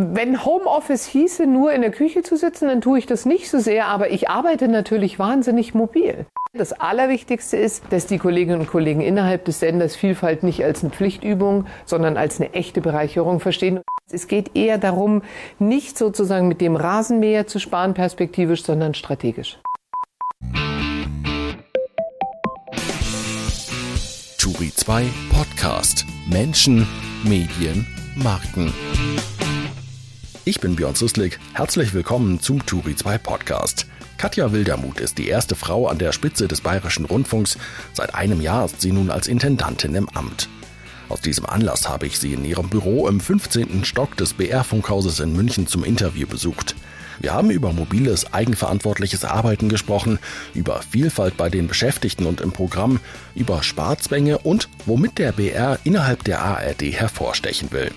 Wenn Homeoffice hieße, nur in der Küche zu sitzen, dann tue ich das nicht so sehr, aber ich arbeite natürlich wahnsinnig mobil. Das Allerwichtigste ist, dass die Kolleginnen und Kollegen innerhalb des Senders Vielfalt nicht als eine Pflichtübung, sondern als eine echte Bereicherung verstehen. Es geht eher darum, nicht sozusagen mit dem Rasenmäher zu sparen perspektivisch, sondern strategisch. Turi 2 Podcast Menschen, Medien, Marken. Ich bin Björn Suslik. Herzlich willkommen zum Turi 2 Podcast. Katja Wildermuth ist die erste Frau an der Spitze des Bayerischen Rundfunks. Seit einem Jahr ist sie nun als Intendantin im Amt. Aus diesem Anlass habe ich sie in ihrem Büro im 15. Stock des BR-Funkhauses in München zum Interview besucht. Wir haben über mobiles, eigenverantwortliches Arbeiten gesprochen, über Vielfalt bei den Beschäftigten und im Programm, über Sparzwänge und womit der BR innerhalb der ARD hervorstechen will.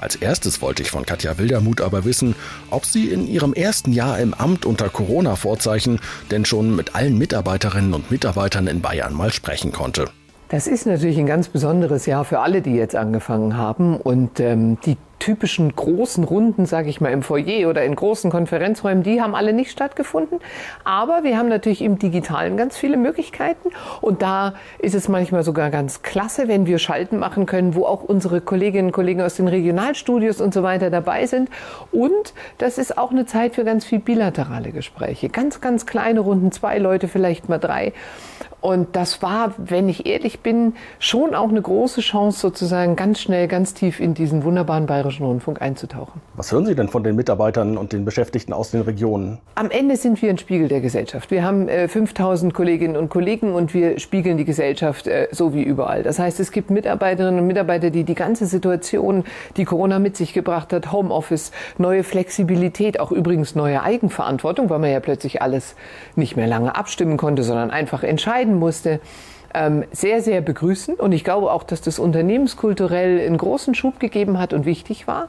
Als erstes wollte ich von Katja Wildermuth aber wissen, ob sie in ihrem ersten Jahr im Amt unter Corona-Vorzeichen denn schon mit allen Mitarbeiterinnen und Mitarbeitern in Bayern mal sprechen konnte. Das ist natürlich ein ganz besonderes Jahr für alle, die jetzt angefangen haben. Und ähm, die typischen großen Runden, sage ich mal, im Foyer oder in großen Konferenzräumen, die haben alle nicht stattgefunden. Aber wir haben natürlich im Digitalen ganz viele Möglichkeiten. Und da ist es manchmal sogar ganz klasse, wenn wir Schalten machen können, wo auch unsere Kolleginnen und Kollegen aus den Regionalstudios und so weiter dabei sind. Und das ist auch eine Zeit für ganz viel bilaterale Gespräche. Ganz, ganz kleine Runden, zwei Leute, vielleicht mal drei. Und das war, wenn ich ehrlich bin, schon auch eine große Chance, sozusagen ganz schnell, ganz tief in diesen wunderbaren Bayerischen Rundfunk einzutauchen. Was hören Sie denn von den Mitarbeitern und den Beschäftigten aus den Regionen? Am Ende sind wir ein Spiegel der Gesellschaft. Wir haben äh, 5000 Kolleginnen und Kollegen und wir spiegeln die Gesellschaft äh, so wie überall. Das heißt, es gibt Mitarbeiterinnen und Mitarbeiter, die die ganze Situation, die Corona mit sich gebracht hat, Homeoffice, neue Flexibilität, auch übrigens neue Eigenverantwortung, weil man ja plötzlich alles nicht mehr lange abstimmen konnte, sondern einfach entscheiden musste, sehr, sehr begrüßen. Und ich glaube auch, dass das unternehmenskulturell einen großen Schub gegeben hat und wichtig war.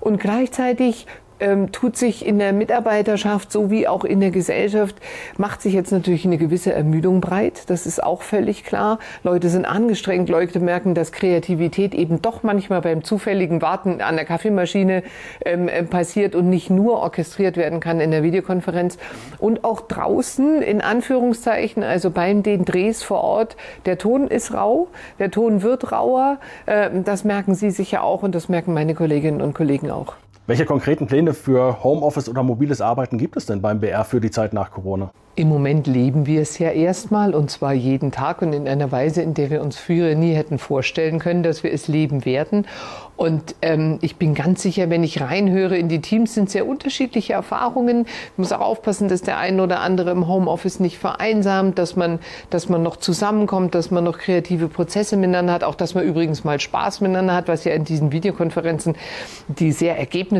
Und gleichzeitig ähm, tut sich in der Mitarbeiterschaft sowie auch in der Gesellschaft, macht sich jetzt natürlich eine gewisse Ermüdung breit. Das ist auch völlig klar. Leute sind angestrengt, Leute merken, dass Kreativität eben doch manchmal beim zufälligen Warten an der Kaffeemaschine ähm, äh, passiert und nicht nur orchestriert werden kann in der Videokonferenz. Und auch draußen, in Anführungszeichen, also bei den Drehs vor Ort, der Ton ist rau, der Ton wird rauer. Äh, das merken Sie sicher auch und das merken meine Kolleginnen und Kollegen auch. Welche konkreten Pläne für Homeoffice oder mobiles Arbeiten gibt es denn beim BR für die Zeit nach Corona? Im Moment leben wir es ja erstmal und zwar jeden Tag und in einer Weise, in der wir uns früher nie hätten vorstellen können, dass wir es leben werden. Und ähm, ich bin ganz sicher, wenn ich reinhöre in die Teams, sind sehr unterschiedliche Erfahrungen. Ich muss auch aufpassen, dass der eine oder andere im Homeoffice nicht vereinsamt, dass man, dass man noch zusammenkommt, dass man noch kreative Prozesse miteinander hat, auch dass man übrigens mal Spaß miteinander hat, was ja in diesen Videokonferenzen, die sehr ergebnisorientiert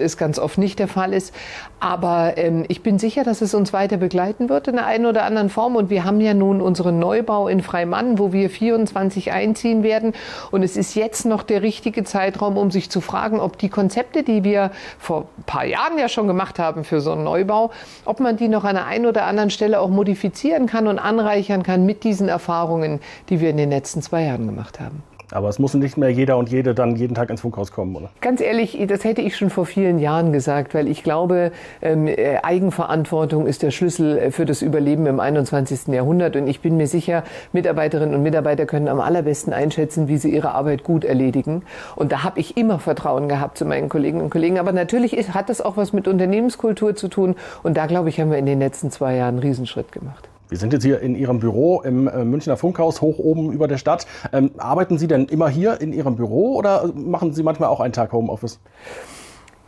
ist, ganz oft nicht der Fall ist. Aber ähm, ich bin sicher, dass es uns weiter begleiten wird in der einen oder anderen Form. Und wir haben ja nun unseren Neubau in Freimann, wo wir 24 einziehen werden. Und es ist jetzt noch der richtige Zeitraum, um sich zu fragen, ob die Konzepte, die wir vor ein paar Jahren ja schon gemacht haben für so einen Neubau, ob man die noch an der einen oder anderen Stelle auch modifizieren kann und anreichern kann mit diesen Erfahrungen, die wir in den letzten zwei Jahren gemacht haben. Aber es muss nicht mehr jeder und jede dann jeden Tag ins Funkhaus kommen, oder? Ganz ehrlich, das hätte ich schon vor vielen Jahren gesagt, weil ich glaube, ähm, äh, Eigenverantwortung ist der Schlüssel äh, für das Überleben im 21. Jahrhundert. Und ich bin mir sicher, Mitarbeiterinnen und Mitarbeiter können am allerbesten einschätzen, wie sie ihre Arbeit gut erledigen. Und da habe ich immer Vertrauen gehabt zu meinen Kolleginnen und Kollegen. Aber natürlich ist, hat das auch was mit Unternehmenskultur zu tun. Und da, glaube ich, haben wir in den letzten zwei Jahren einen Riesenschritt gemacht. Wir sind jetzt hier in Ihrem Büro im äh, Münchner Funkhaus, hoch oben über der Stadt. Ähm, arbeiten Sie denn immer hier in Ihrem Büro oder machen Sie manchmal auch einen Tag Homeoffice?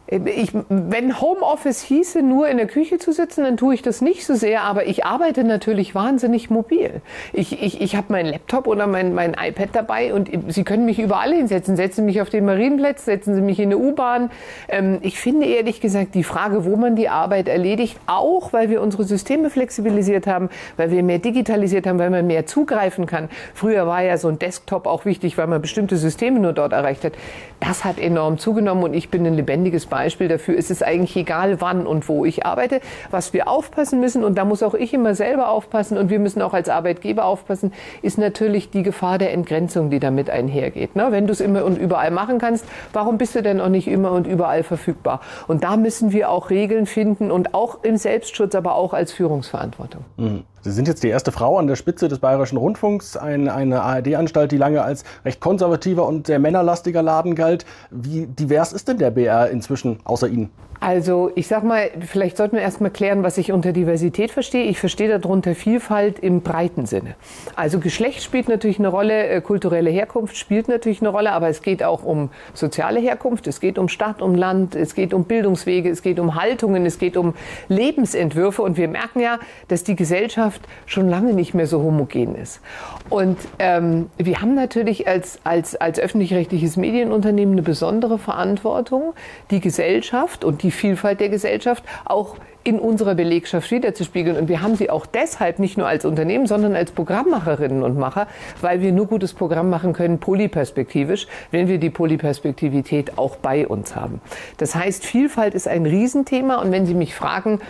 Ich, wenn Homeoffice hieße, nur in der Küche zu sitzen, dann tue ich das nicht so sehr, aber ich arbeite natürlich wahnsinnig mobil. Ich, ich, ich habe meinen Laptop oder mein, mein iPad dabei und Sie können mich überall hinsetzen. Setzen Sie mich auf den Marienplatz, setzen Sie mich in eine U-Bahn. Ähm, ich finde ehrlich gesagt die Frage, wo man die Arbeit erledigt, auch weil wir unsere Systeme flexibilisiert haben, weil wir mehr digitalisiert haben, weil man mehr zugreifen kann. Früher war ja so ein Desktop auch wichtig, weil man bestimmte Systeme nur dort erreicht hat. Das hat enorm zugenommen und ich bin ein lebendiges Beispiel dafür. Es ist eigentlich egal, wann und wo ich arbeite. Was wir aufpassen müssen, und da muss auch ich immer selber aufpassen und wir müssen auch als Arbeitgeber aufpassen, ist natürlich die Gefahr der Entgrenzung, die damit einhergeht. Ne? Wenn du es immer und überall machen kannst, warum bist du denn auch nicht immer und überall verfügbar? Und da müssen wir auch Regeln finden und auch im Selbstschutz, aber auch als Führungsverantwortung. Mhm. Sie sind jetzt die erste Frau an der Spitze des Bayerischen Rundfunks, ein, eine ARD-Anstalt, die lange als recht konservativer und sehr männerlastiger Laden galt. Wie divers ist denn der BR inzwischen außer Ihnen? Also ich sag mal, vielleicht sollten wir erst mal klären, was ich unter Diversität verstehe. Ich verstehe darunter Vielfalt im breiten Sinne. Also Geschlecht spielt natürlich eine Rolle, äh, kulturelle Herkunft spielt natürlich eine Rolle, aber es geht auch um soziale Herkunft, es geht um Stadt, um Land, es geht um Bildungswege, es geht um Haltungen, es geht um Lebensentwürfe und wir merken ja, dass die Gesellschaft schon lange nicht mehr so homogen ist. Und ähm, wir haben natürlich als, als, als öffentlich-rechtliches Medienunternehmen eine besondere Verantwortung, die Gesellschaft und die Vielfalt der Gesellschaft auch in unserer Belegschaft wiederzuspiegeln. Und wir haben sie auch deshalb nicht nur als Unternehmen, sondern als Programmmacherinnen und Macher, weil wir nur gutes Programm machen können, polyperspektivisch, wenn wir die Polyperspektivität auch bei uns haben. Das heißt, Vielfalt ist ein Riesenthema. Und wenn Sie mich fragen,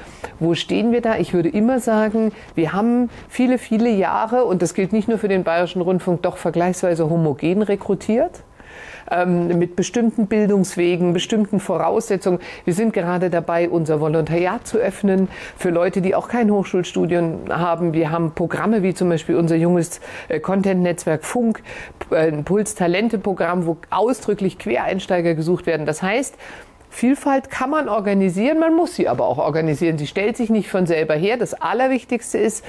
wo stehen wir da? Ich würde immer sagen, wir haben viele, viele Jahre, und das gilt nicht nur für den Bayerischen Rundfunk, doch vergleichsweise homogen rekrutiert ähm, mit bestimmten Bildungswegen, bestimmten Voraussetzungen. Wir sind gerade dabei, unser Volontariat zu öffnen für Leute, die auch kein Hochschulstudium haben. Wir haben Programme wie zum Beispiel unser junges äh, Content-Netzwerk Funk, äh, ein Puls-Talente-Programm, wo ausdrücklich Quereinsteiger gesucht werden. Das heißt, Vielfalt kann man organisieren, man muss sie aber auch organisieren. Sie stellt sich nicht von selber her. Das Allerwichtigste ist,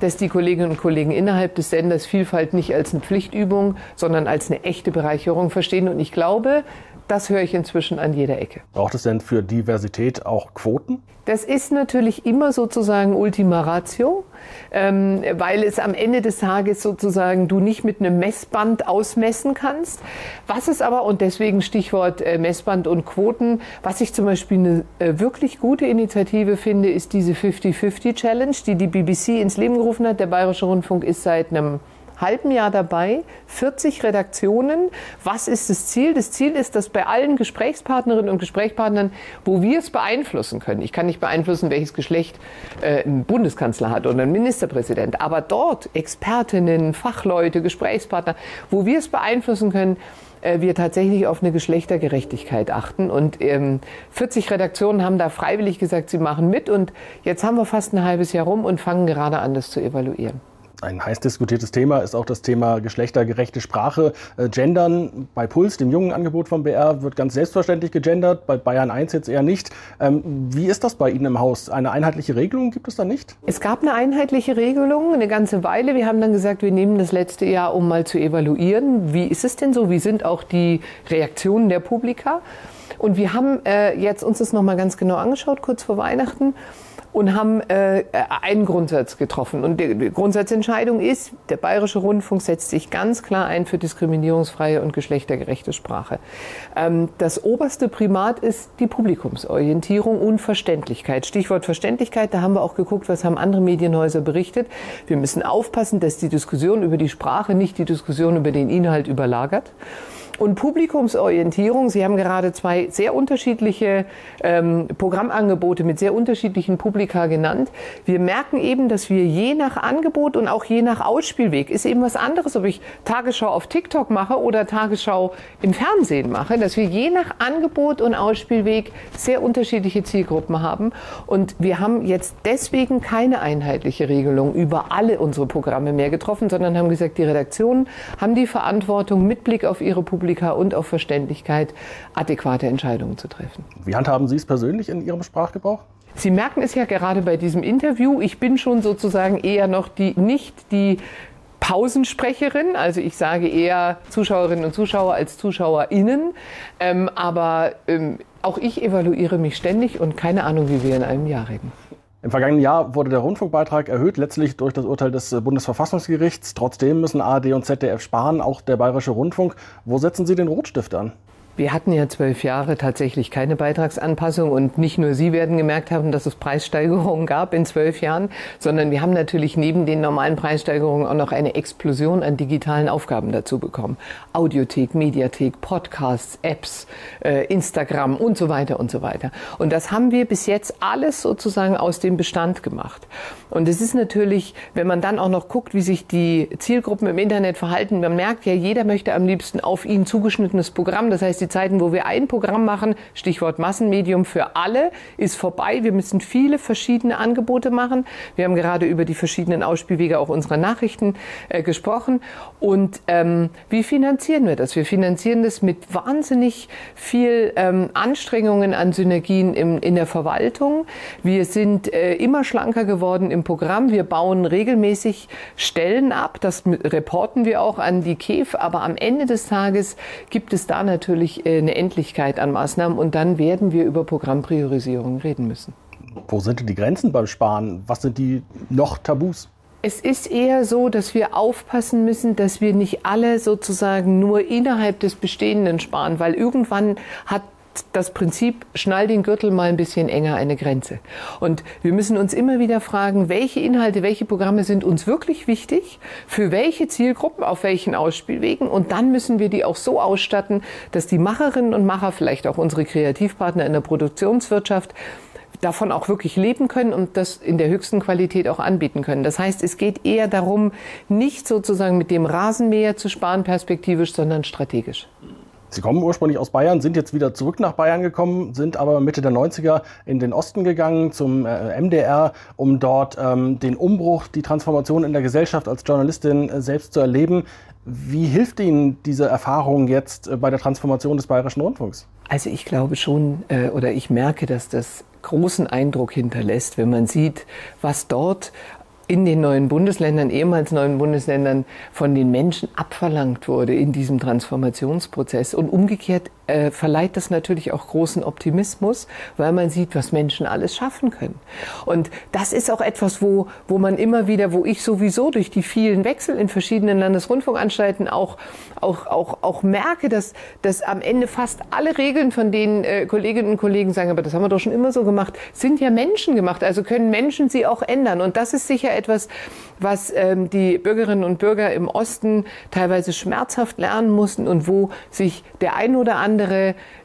dass die Kolleginnen und Kollegen innerhalb des Senders Vielfalt nicht als eine Pflichtübung, sondern als eine echte Bereicherung verstehen. Und ich glaube, das höre ich inzwischen an jeder Ecke. Braucht es denn für Diversität auch Quoten? Das ist natürlich immer sozusagen Ultima Ratio, ähm, weil es am Ende des Tages sozusagen du nicht mit einem Messband ausmessen kannst. Was ist aber, und deswegen Stichwort äh, Messband und Quoten, was ich zum Beispiel eine äh, wirklich gute Initiative finde, ist diese 50-50 Challenge, die die BBC ins Leben gerufen hat. Der Bayerische Rundfunk ist seit einem halben Jahr dabei, 40 Redaktionen. Was ist das Ziel? Das Ziel ist, dass bei allen Gesprächspartnerinnen und Gesprächspartnern, wo wir es beeinflussen können, ich kann nicht beeinflussen, welches Geschlecht äh, ein Bundeskanzler hat oder ein Ministerpräsident, aber dort Expertinnen, Fachleute, Gesprächspartner, wo wir es beeinflussen können, äh, wir tatsächlich auf eine Geschlechtergerechtigkeit achten. Und ähm, 40 Redaktionen haben da freiwillig gesagt, sie machen mit. Und jetzt haben wir fast ein halbes Jahr rum und fangen gerade an, das zu evaluieren. Ein heiß diskutiertes Thema ist auch das Thema geschlechtergerechte Sprache. Äh, Gendern bei Puls, dem jungen Angebot vom BR, wird ganz selbstverständlich gegendert, bei Bayern 1 jetzt eher nicht. Ähm, wie ist das bei Ihnen im Haus? Eine einheitliche Regelung gibt es da nicht? Es gab eine einheitliche Regelung eine ganze Weile. Wir haben dann gesagt, wir nehmen das letzte Jahr, um mal zu evaluieren. Wie ist es denn so? Wie sind auch die Reaktionen der Publika? Und wir haben äh, jetzt uns das nochmal ganz genau angeschaut, kurz vor Weihnachten und haben äh, einen Grundsatz getroffen. Und die Grundsatzentscheidung ist, der Bayerische Rundfunk setzt sich ganz klar ein für diskriminierungsfreie und geschlechtergerechte Sprache. Ähm, das oberste Primat ist die Publikumsorientierung und Verständlichkeit. Stichwort Verständlichkeit, da haben wir auch geguckt, was haben andere Medienhäuser berichtet. Wir müssen aufpassen, dass die Diskussion über die Sprache nicht die Diskussion über den Inhalt überlagert. Und Publikumsorientierung, Sie haben gerade zwei sehr unterschiedliche ähm, Programmangebote mit sehr unterschiedlichen Publika genannt. Wir merken eben, dass wir je nach Angebot und auch je nach Ausspielweg, ist eben was anderes, ob ich Tagesschau auf TikTok mache oder Tagesschau im Fernsehen mache, dass wir je nach Angebot und Ausspielweg sehr unterschiedliche Zielgruppen haben. Und wir haben jetzt deswegen keine einheitliche Regelung über alle unsere Programme mehr getroffen, sondern haben gesagt, die Redaktionen haben die Verantwortung mit Blick auf ihre Publikum Publika und auf Verständlichkeit adäquate Entscheidungen zu treffen. Wie handhaben Sie es persönlich in Ihrem Sprachgebrauch? Sie merken es ja gerade bei diesem Interview. Ich bin schon sozusagen eher noch die, nicht die Pausensprecherin, also ich sage eher Zuschauerinnen und Zuschauer als ZuschauerInnen. Ähm, aber ähm, auch ich evaluiere mich ständig und keine Ahnung, wie wir in einem Jahr reden. Im vergangenen Jahr wurde der Rundfunkbeitrag erhöht, letztlich durch das Urteil des äh, Bundesverfassungsgerichts. Trotzdem müssen ARD und ZDF sparen, auch der Bayerische Rundfunk. Wo setzen Sie den Rotstift an? Wir hatten ja zwölf Jahre tatsächlich keine Beitragsanpassung und nicht nur Sie werden gemerkt haben, dass es Preissteigerungen gab in zwölf Jahren, sondern wir haben natürlich neben den normalen Preissteigerungen auch noch eine Explosion an digitalen Aufgaben dazu bekommen. Audiothek, Mediathek, Podcasts, Apps, äh, Instagram und so weiter und so weiter. Und das haben wir bis jetzt alles sozusagen aus dem Bestand gemacht. Und es ist natürlich, wenn man dann auch noch guckt, wie sich die Zielgruppen im Internet verhalten, man merkt ja, jeder möchte am liebsten auf ihn zugeschnittenes Programm. Das heißt, die Zeiten, wo wir ein Programm machen, Stichwort Massenmedium für alle, ist vorbei. Wir müssen viele verschiedene Angebote machen. Wir haben gerade über die verschiedenen Ausspielwege auch unserer Nachrichten äh, gesprochen. Und ähm, wie finanzieren wir das? Wir finanzieren das mit wahnsinnig viel ähm, Anstrengungen an Synergien im, in der Verwaltung. Wir sind äh, immer schlanker geworden im Programm. Wir bauen regelmäßig Stellen ab. Das reporten wir auch an die KEF. Aber am Ende des Tages gibt es da natürlich äh, eine Endlichkeit an Maßnahmen und dann werden wir über Programmpriorisierung reden müssen. Wo sind denn die Grenzen beim Sparen? Was sind die noch Tabus? Es ist eher so, dass wir aufpassen müssen, dass wir nicht alle sozusagen nur innerhalb des Bestehenden sparen, weil irgendwann hat das Prinzip, schnall den Gürtel mal ein bisschen enger eine Grenze. Und wir müssen uns immer wieder fragen, welche Inhalte, welche Programme sind uns wirklich wichtig, für welche Zielgruppen, auf welchen Ausspielwegen. Und dann müssen wir die auch so ausstatten, dass die Macherinnen und Macher, vielleicht auch unsere Kreativpartner in der Produktionswirtschaft, davon auch wirklich leben können und das in der höchsten Qualität auch anbieten können. Das heißt, es geht eher darum, nicht sozusagen mit dem Rasenmäher zu sparen perspektivisch, sondern strategisch. Sie kommen ursprünglich aus Bayern, sind jetzt wieder zurück nach Bayern gekommen, sind aber Mitte der 90er in den Osten gegangen zum äh, MDR, um dort ähm, den Umbruch, die Transformation in der Gesellschaft als Journalistin äh, selbst zu erleben. Wie hilft Ihnen diese Erfahrung jetzt äh, bei der Transformation des Bayerischen Rundfunks? Also ich glaube schon äh, oder ich merke, dass das großen Eindruck hinterlässt, wenn man sieht, was dort in den neuen Bundesländern, ehemals neuen Bundesländern, von den Menschen abverlangt wurde in diesem Transformationsprozess. Und umgekehrt äh, verleiht das natürlich auch großen Optimismus, weil man sieht, was Menschen alles schaffen können. Und das ist auch etwas, wo, wo man immer wieder, wo ich sowieso durch die vielen Wechsel in verschiedenen Landesrundfunkanstalten auch, auch, auch, auch merke, dass, dass am Ende fast alle Regeln, von denen äh, Kolleginnen und Kollegen sagen, aber das haben wir doch schon immer so gemacht, sind ja Menschen gemacht. Also können Menschen sie auch ändern. Und das ist sicher etwas, was ähm, die Bürgerinnen und Bürger im Osten teilweise schmerzhaft lernen mussten und wo sich der ein oder andere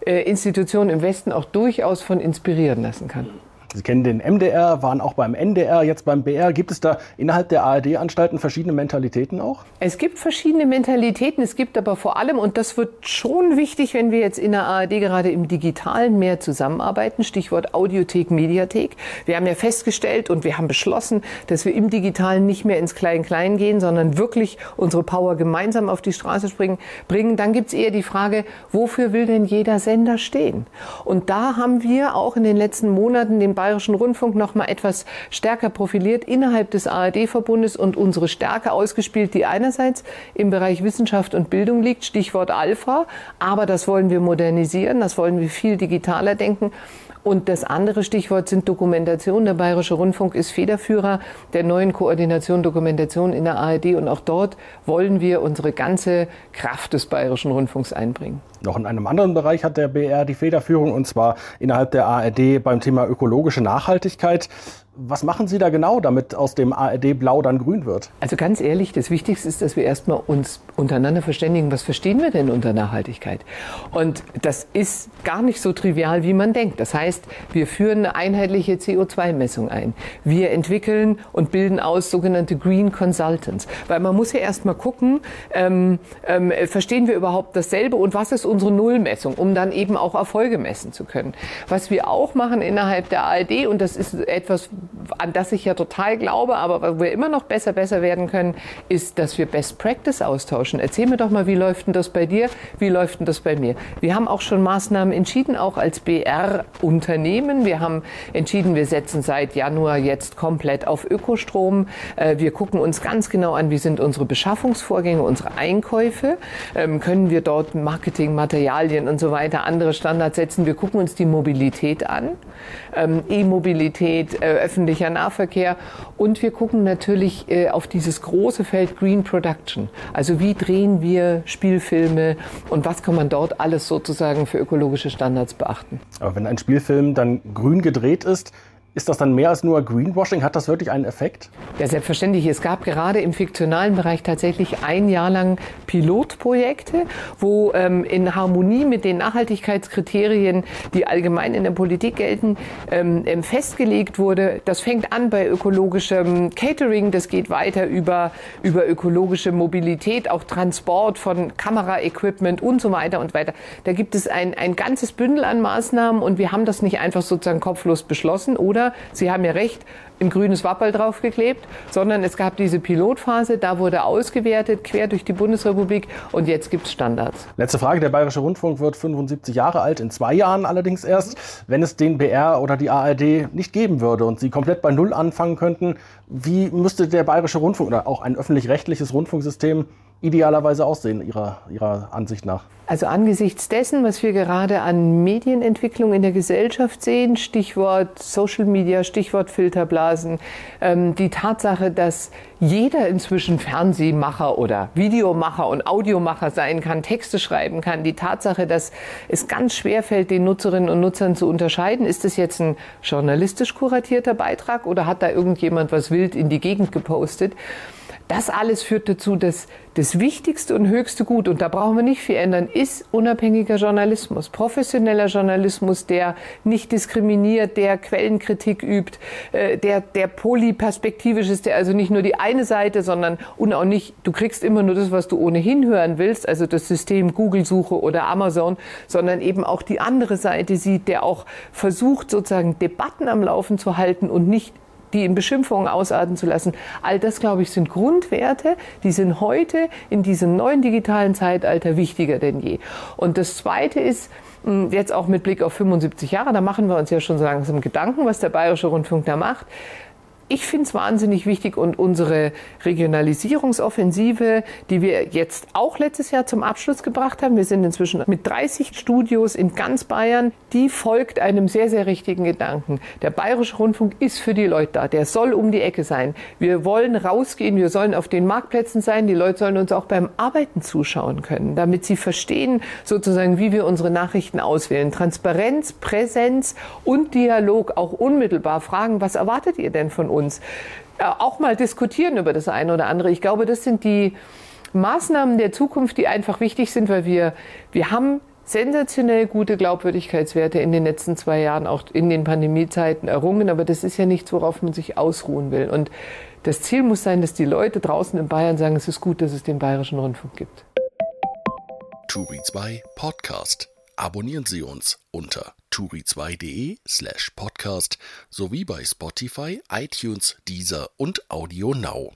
äh, Institution im Westen auch durchaus von inspirieren lassen kann. Sie kennen den MDR, waren auch beim NDR, jetzt beim BR. Gibt es da innerhalb der ARD-Anstalten verschiedene Mentalitäten auch? Es gibt verschiedene Mentalitäten. Es gibt aber vor allem, und das wird schon wichtig, wenn wir jetzt in der ARD gerade im Digitalen mehr zusammenarbeiten, Stichwort Audiothek, Mediathek. Wir haben ja festgestellt und wir haben beschlossen, dass wir im Digitalen nicht mehr ins Klein-Klein gehen, sondern wirklich unsere Power gemeinsam auf die Straße springen, bringen. Dann gibt es eher die Frage, wofür will denn jeder Sender stehen? Und da haben wir auch in den letzten Monaten den Bayerischen Rundfunk noch mal etwas stärker profiliert innerhalb des ARD-Verbundes und unsere Stärke ausgespielt, die einerseits im Bereich Wissenschaft und Bildung liegt, Stichwort Alpha, aber das wollen wir modernisieren, das wollen wir viel digitaler denken und das andere Stichwort sind Dokumentation. Der Bayerische Rundfunk ist Federführer der neuen Koordination Dokumentation in der ARD und auch dort wollen wir unsere ganze Kraft des Bayerischen Rundfunks einbringen. Noch in einem anderen Bereich hat der BR die Federführung und zwar innerhalb der ARD beim Thema ökologische Nachhaltigkeit. Was machen Sie da genau, damit aus dem ARD Blau dann grün wird? Also ganz ehrlich, das Wichtigste ist, dass wir erstmal uns untereinander verständigen, was verstehen wir denn unter Nachhaltigkeit? Und das ist gar nicht so trivial, wie man denkt. Das heißt, wir führen eine einheitliche CO2-Messung ein. Wir entwickeln und bilden aus sogenannte Green Consultants. Weil man muss ja erstmal gucken, ähm, ähm, verstehen wir überhaupt dasselbe und was ist unsere Nullmessung, um dann eben auch Erfolge messen zu können. Was wir auch machen innerhalb der ARD, und das ist etwas, an das ich ja total glaube, aber wo wir immer noch besser, besser werden können, ist, dass wir Best Practice austauschen. Erzähl mir doch mal, wie läuft denn das bei dir? Wie läuft denn das bei mir? Wir haben auch schon Maßnahmen entschieden, auch als BR-Unternehmen. Wir haben entschieden, wir setzen seit Januar jetzt komplett auf Ökostrom. Äh, wir gucken uns ganz genau an, wie sind unsere Beschaffungsvorgänge, unsere Einkäufe. Ähm, können wir dort Marketing, Materialien und so weiter, andere Standards setzen? Wir gucken uns die Mobilität an. Ähm, E-Mobilität, äh, öffentlicher Nahverkehr. Und wir gucken natürlich äh, auf dieses große Feld Green Production. Also wie drehen wir Spielfilme und was kann man dort alles sozusagen für ökologische Standards beachten. Aber wenn ein Spielfilm dann grün gedreht ist, ist das dann mehr als nur Greenwashing? Hat das wirklich einen Effekt? Ja, selbstverständlich. Es gab gerade im fiktionalen Bereich tatsächlich ein Jahr lang Pilotprojekte, wo ähm, in Harmonie mit den Nachhaltigkeitskriterien, die allgemein in der Politik gelten, ähm, ähm, festgelegt wurde. Das fängt an bei ökologischem Catering, das geht weiter über, über ökologische Mobilität, auch Transport von Kameraequipment und so weiter und weiter. Da gibt es ein, ein ganzes Bündel an Maßnahmen und wir haben das nicht einfach sozusagen kopflos beschlossen oder oder, Sie haben ja recht, ein grünes Wappel draufgeklebt, sondern es gab diese Pilotphase, da wurde ausgewertet, quer durch die Bundesrepublik und jetzt gibt es Standards. Letzte Frage, der Bayerische Rundfunk wird 75 Jahre alt, in zwei Jahren allerdings erst. Wenn es den BR oder die ARD nicht geben würde und Sie komplett bei Null anfangen könnten, wie müsste der Bayerische Rundfunk oder auch ein öffentlich-rechtliches Rundfunksystem idealerweise aussehen, Ihrer, Ihrer Ansicht nach? Also angesichts dessen, was wir gerade an Medienentwicklung in der Gesellschaft sehen, Stichwort Social Media, Stichwort Filterblasen, ähm, die Tatsache, dass jeder inzwischen Fernsehmacher oder Videomacher und Audiomacher sein kann, Texte schreiben kann, die Tatsache, dass es ganz schwer fällt, den Nutzerinnen und Nutzern zu unterscheiden, ist das jetzt ein journalistisch kuratierter Beitrag oder hat da irgendjemand was wild in die Gegend gepostet? Das alles führt dazu, dass das wichtigste und höchste Gut, und da brauchen wir nicht viel ändern, ist unabhängiger Journalismus, professioneller Journalismus, der nicht diskriminiert, der Quellenkritik übt, äh, der, der polyperspektivisch ist, der also nicht nur die eine Seite, sondern und auch nicht, du kriegst immer nur das, was du ohnehin hören willst, also das System Google-Suche oder Amazon, sondern eben auch die andere Seite sieht, der auch versucht, sozusagen Debatten am Laufen zu halten und nicht die in Beschimpfungen ausarten zu lassen. All das, glaube ich, sind Grundwerte, die sind heute in diesem neuen digitalen Zeitalter wichtiger denn je. Und das Zweite ist, hm, jetzt auch mit Blick auf 75 Jahre, da machen wir uns ja schon so langsam Gedanken, was der Bayerische Rundfunk da macht ich finde es wahnsinnig wichtig und unsere Regionalisierungsoffensive, die wir jetzt auch letztes Jahr zum Abschluss gebracht haben, wir sind inzwischen mit 30 Studios in ganz Bayern, die folgt einem sehr, sehr richtigen Gedanken. Der Bayerische Rundfunk ist für die Leute da, der soll um die Ecke sein. Wir wollen rausgehen, wir sollen auf den Marktplätzen sein, die Leute sollen uns auch beim Arbeiten zuschauen können, damit sie verstehen sozusagen, wie wir unsere Nachrichten auswählen. Transparenz, Präsenz und Dialog, auch unmittelbar fragen, was erwartet ihr denn von uns? Uns. Äh, auch mal diskutieren über das eine oder andere. Ich glaube, das sind die Maßnahmen der Zukunft, die einfach wichtig sind, weil wir, wir haben sensationell gute Glaubwürdigkeitswerte in den letzten zwei Jahren, auch in den Pandemiezeiten errungen. Aber das ist ja nichts, worauf man sich ausruhen will. Und das Ziel muss sein, dass die Leute draußen in Bayern sagen, es ist gut, dass es den Bayerischen Rundfunk gibt. Turi 2 Podcast. Abonnieren Sie uns unter turi2.de slash podcast sowie bei Spotify, iTunes, Deezer und Audio Now.